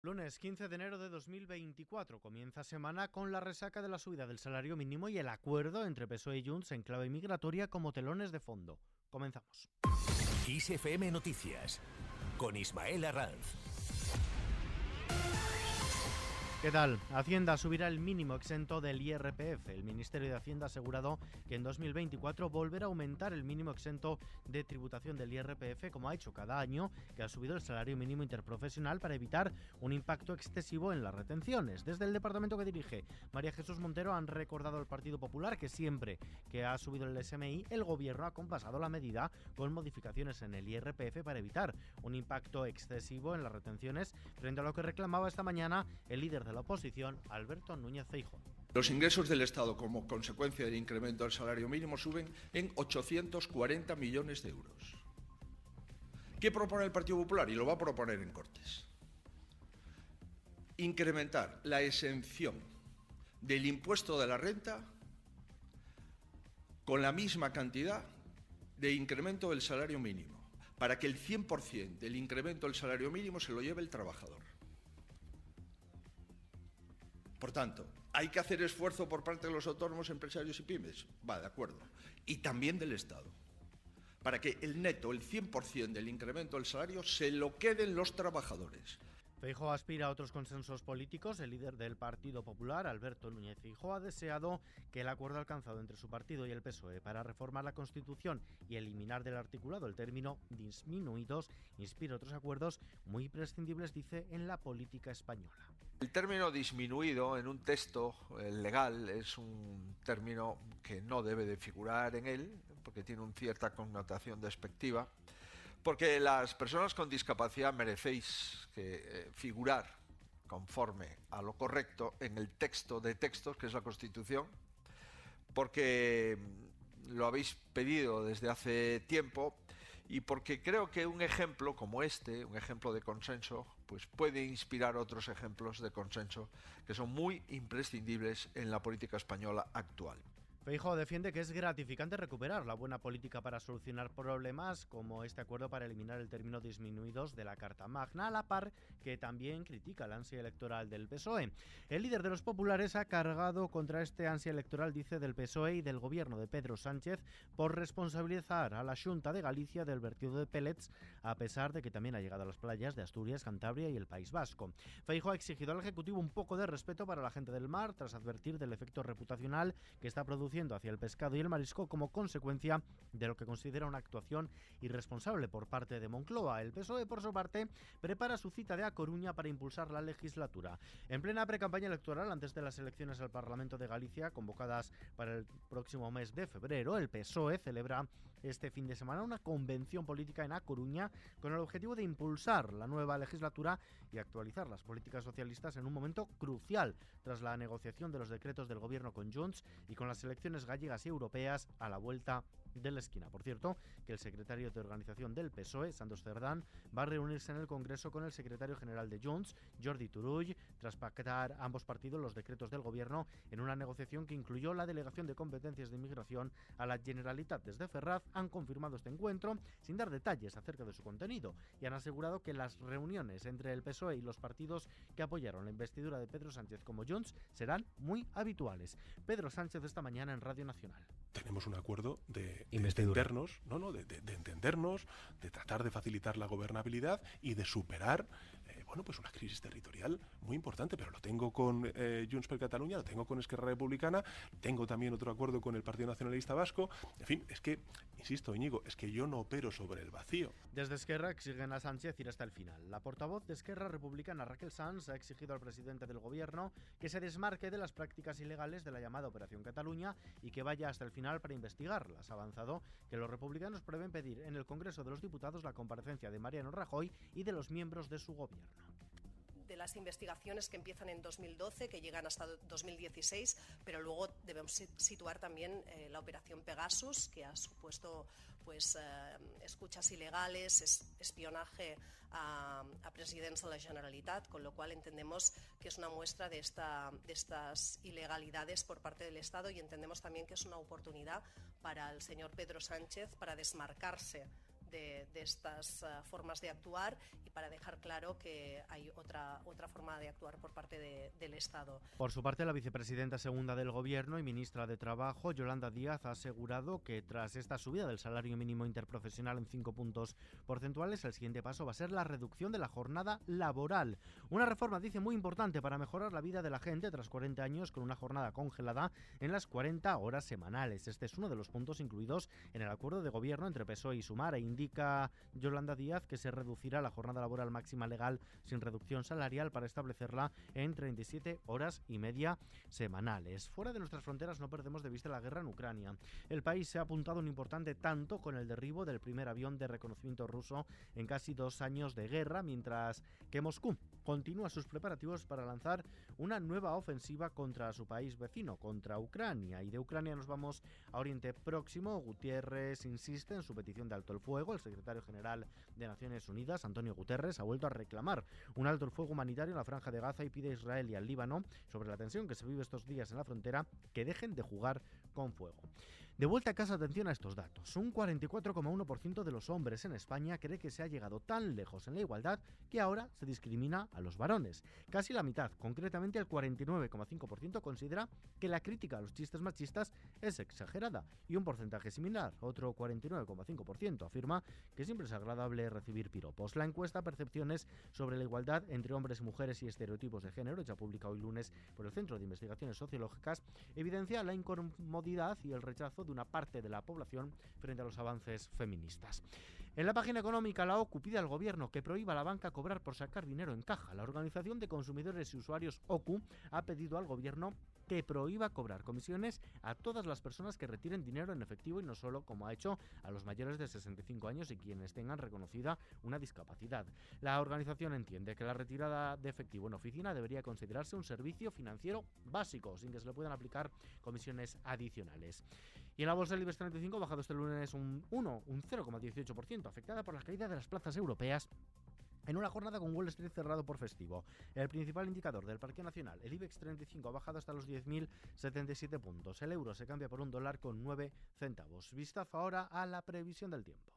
Lunes 15 de enero de 2024 comienza semana con la resaca de la subida del salario mínimo y el acuerdo entre PSOE y Junts en clave migratoria como telones de fondo. Comenzamos. ISFM Noticias con Ismael Arranz. ¿Qué tal? Hacienda subirá el mínimo exento del IRPF. El Ministerio de Hacienda ha asegurado que en 2024 volverá a aumentar el mínimo exento de tributación del IRPF, como ha hecho cada año, que ha subido el salario mínimo interprofesional para evitar un impacto excesivo en las retenciones. Desde el departamento que dirige María Jesús Montero han recordado al Partido Popular que siempre que ha subido el SMI, el gobierno ha compasado la medida con modificaciones en el IRPF para evitar un impacto excesivo en las retenciones, frente a lo que reclamaba esta mañana el líder de la oposición, Alberto Núñez Feijóo. Los ingresos del Estado como consecuencia del incremento del salario mínimo suben en 840 millones de euros. ¿Qué propone el Partido Popular? Y lo va a proponer en Cortes. Incrementar la exención del impuesto de la renta con la misma cantidad de incremento del salario mínimo, para que el 100% del incremento del salario mínimo se lo lleve el trabajador. Por tanto, hay que hacer esfuerzo por parte de los autónomos, empresarios y pymes. Va, de acuerdo. Y también del Estado. Para que el neto, el 100% del incremento del salario, se lo queden los trabajadores. Feijóo aspira a otros consensos políticos. El líder del Partido Popular, Alberto Núñez Feijóo, ha deseado que el acuerdo alcanzado entre su partido y el PSOE para reformar la Constitución y eliminar del articulado el término disminuidos inspire otros acuerdos muy prescindibles, dice, en la política española. El término disminuido en un texto eh, legal es un término que no debe de figurar en él, porque tiene una cierta connotación despectiva porque las personas con discapacidad merecéis eh, figurar conforme a lo correcto en el texto de textos, que es la Constitución, porque mm, lo habéis pedido desde hace tiempo y porque creo que un ejemplo como este, un ejemplo de consenso, pues puede inspirar otros ejemplos de consenso que son muy imprescindibles en la política española actual. Feijóo defiende que es gratificante recuperar la buena política para solucionar problemas, como este acuerdo para eliminar el término disminuidos de la Carta Magna, a la par que también critica la ansia electoral del PSOE. El líder de los populares ha cargado contra este ansia electoral, dice, del PSOE y del gobierno de Pedro Sánchez por responsabilizar a la Junta de Galicia del vertido de pellets, a pesar de que también ha llegado a las playas de Asturias, Cantabria y el País Vasco. Feijóo ha exigido al Ejecutivo un poco de respeto para la gente del mar, tras advertir del efecto reputacional que está produciendo hacia el pescado y el marisco como consecuencia de lo que considera una actuación irresponsable por parte de Moncloa. El PSOE, por su parte, prepara su cita de A Coruña para impulsar la legislatura. En plena precampaña electoral, antes de las elecciones al Parlamento de Galicia, convocadas para el próximo mes de febrero, el PSOE celebra este fin de semana una convención política en A Coruña con el objetivo de impulsar la nueva legislatura y actualizar las políticas socialistas en un momento crucial tras la negociación de los decretos del gobierno con Junts y con las elecciones gallegas y europeas a la vuelta de la esquina. Por cierto, que el secretario de organización del PSOE, Santos Cerdán, va a reunirse en el Congreso con el secretario general de Junts, Jordi Turull, tras pactar ambos partidos los decretos del gobierno en una negociación que incluyó la delegación de competencias de inmigración a la Generalitat desde Ferraz, han confirmado este encuentro sin dar detalles acerca de su contenido y han asegurado que las reuniones entre el PSOE y los partidos que apoyaron la investidura de Pedro Sánchez como Junts serán muy habituales. Pedro Sánchez esta mañana en Radio Nacional. Tenemos un acuerdo de, entendernos, no, no, de, entendernos, de tratar de facilitar la gobernabilidad y de superar, eh, bueno, pues una crisis territorial muy importante. Pero lo tengo con eh, Junts per Cataluña, lo tengo con Esquerra Republicana, tengo también otro acuerdo con el Partido Nacionalista Vasco. En fin, es que, insisto, Íñigo, es que yo no opero sobre el vacío. Desde Esquerra exigen a Sánchez ir hasta el final. La portavoz de Esquerra Republicana, Raquel Sanz, ha exigido al presidente del gobierno que se desmarque de las prácticas ilegales de la llamada Operación Cataluña y que vaya hasta el final para investigarlas. Ha avanzado que los republicanos prevén pedir en el Congreso de los Diputados la comparecencia de Mariano Rajoy y de los miembros de su gobierno de las investigaciones que empiezan en 2012, que llegan hasta 2016, pero luego debemos situar también eh, la operación Pegasus, que ha supuesto pues, eh, escuchas ilegales, espionaje a, a, de la Generalitat, con lo cual entendemos que es una muestra de, esta, de estas ilegalidades por parte del Estado y entendemos también que es una oportunidad para el señor Pedro Sánchez para desmarcarse de, estas uh, formas de actuar y para dejar claro que hay otra, otra forma de actuar por parte de, del Estado. Por su parte, la vicepresidenta segunda del Gobierno y ministra de Trabajo, Yolanda Díaz, ha asegurado que tras esta subida del salario mínimo interprofesional en cinco puntos porcentuales, el siguiente paso va a ser la reducción de la jornada laboral. Una reforma, dice, muy importante para mejorar la vida de la gente tras 40 años con una jornada congelada en las 40 horas semanales. Este es uno de los puntos incluidos en el acuerdo de gobierno entre PSOE y Sumar e indica Yolanda Díaz que se reducirá la jornada laboral máxima legal sin reducción salarial para establecerla en 37 horas y media semanales. Fuera de nuestras fronteras no perdemos de vista la guerra en Ucrania. El país se ha apuntado un importante tanto con el derribo del primer avión de reconocimiento ruso en casi dos años de guerra, mientras que Moscú continúa sus preparativos para lanzar una nueva ofensiva contra su país vecino, contra Ucrania. Y de Ucrania nos vamos a Oriente Próximo. Gutiérrez insiste en su petición de alto el fuego. El secretario general de Naciones Unidas, Antonio Guterres, ha vuelto a reclamar un alto el fuego humanitario en la franja de Gaza y pide a Israel y al Líbano, sobre la tensión que se vive estos días en la frontera, que dejen de jugar con fuego. De vuelta a casa, atención a estos datos. Un 44,1% de los hombres en España cree que se ha llegado tan lejos en la igualdad que ahora se discrimina a los varones. Casi la mitad, concretamente el 49,5%, considera que la crítica a los chistes machistas es exagerada y un porcentaje similar, otro 49,5%, afirma que siempre es agradable recibir piropos. La encuesta Percepciones sobre la igualdad entre hombres y mujeres y estereotipos de género, ya publicada hoy lunes por el Centro de Investigaciones Sociológicas, evidencia la incomodidad y el rechazo de una parte de la población frente a los avances feministas. En la página económica, la OCU pide al gobierno que prohíba a la banca cobrar por sacar dinero en caja. La Organización de Consumidores y Usuarios OCU ha pedido al gobierno que prohíba cobrar comisiones a todas las personas que retiren dinero en efectivo y no solo como ha hecho a los mayores de 65 años y quienes tengan reconocida una discapacidad. La organización entiende que la retirada de efectivo en oficina debería considerarse un servicio financiero básico, sin que se le puedan aplicar comisiones adicionales. Y en la bolsa del IBEX 35 ha bajado este lunes un 1, un 0,18%, afectada por la caída de las plazas europeas en una jornada con Wall Street cerrado por festivo. El principal indicador del Parque Nacional, el IBEX 35, ha bajado hasta los 10.077 puntos. El euro se cambia por un dólar con 9 centavos. Vistazo ahora a la previsión del tiempo.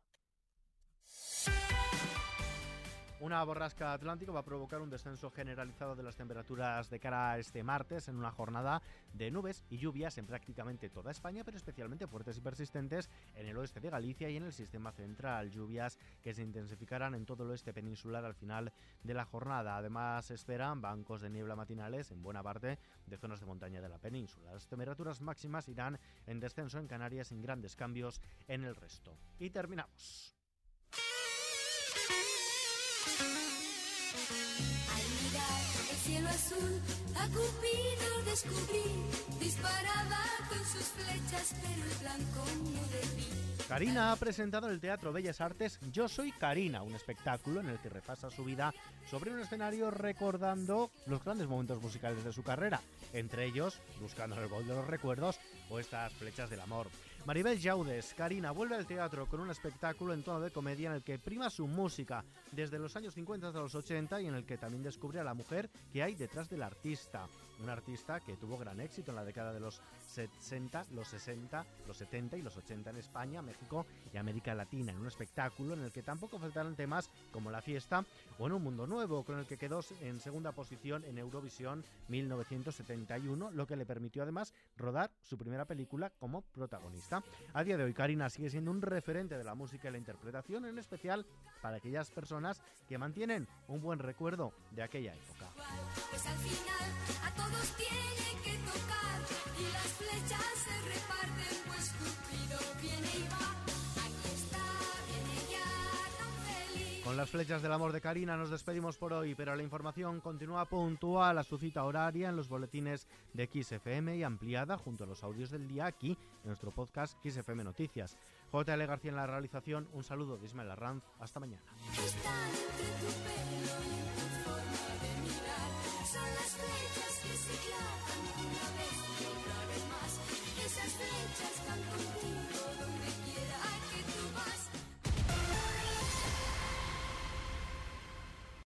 Una borrasca atlántica va a provocar un descenso generalizado de las temperaturas de cara a este martes en una jornada de nubes y lluvias en prácticamente toda España, pero especialmente fuertes y persistentes en el oeste de Galicia y en el sistema central. Lluvias que se intensificarán en todo el oeste peninsular al final de la jornada. Además, esperan bancos de niebla matinales en buena parte de zonas de montaña de la península. Las temperaturas máximas irán en descenso en Canarias sin grandes cambios en el resto. Y terminamos. Al mirar el cielo azul, descubrí, disparaba con sus flechas, pero. Karina ha presentado en el Teatro Bellas Artes Yo Soy Karina, un espectáculo en el que repasa su vida sobre un escenario recordando los grandes momentos musicales de su carrera, entre ellos Buscando el gol de los recuerdos o estas flechas del amor. Maribel Jaudes, Karina, vuelve al teatro con un espectáculo en tono de comedia en el que prima su música desde los años 50 hasta los 80 y en el que también descubre a la mujer que hay detrás del artista. Un artista que tuvo gran éxito en la década de los 60, los 60, los 70 y los 80 en España, México y América Latina, en un espectáculo en el que tampoco faltaron temas como La Fiesta o En un Mundo Nuevo, con el que quedó en segunda posición en Eurovisión 1971, lo que le permitió además rodar su primera película como protagonista. A día de hoy, Karina sigue siendo un referente de la música y la interpretación, en especial para aquellas personas que mantienen un buen recuerdo de aquella época. Pues al final a todos que tocar y las flechas se reparten, pues Con las flechas del amor de Karina nos despedimos por hoy, pero la información continúa puntual a su cita horaria en los boletines de XFM y ampliada junto a los audios del día aquí en nuestro podcast XFM Noticias. JL García en la realización, un saludo de Ismael Arranz, hasta mañana.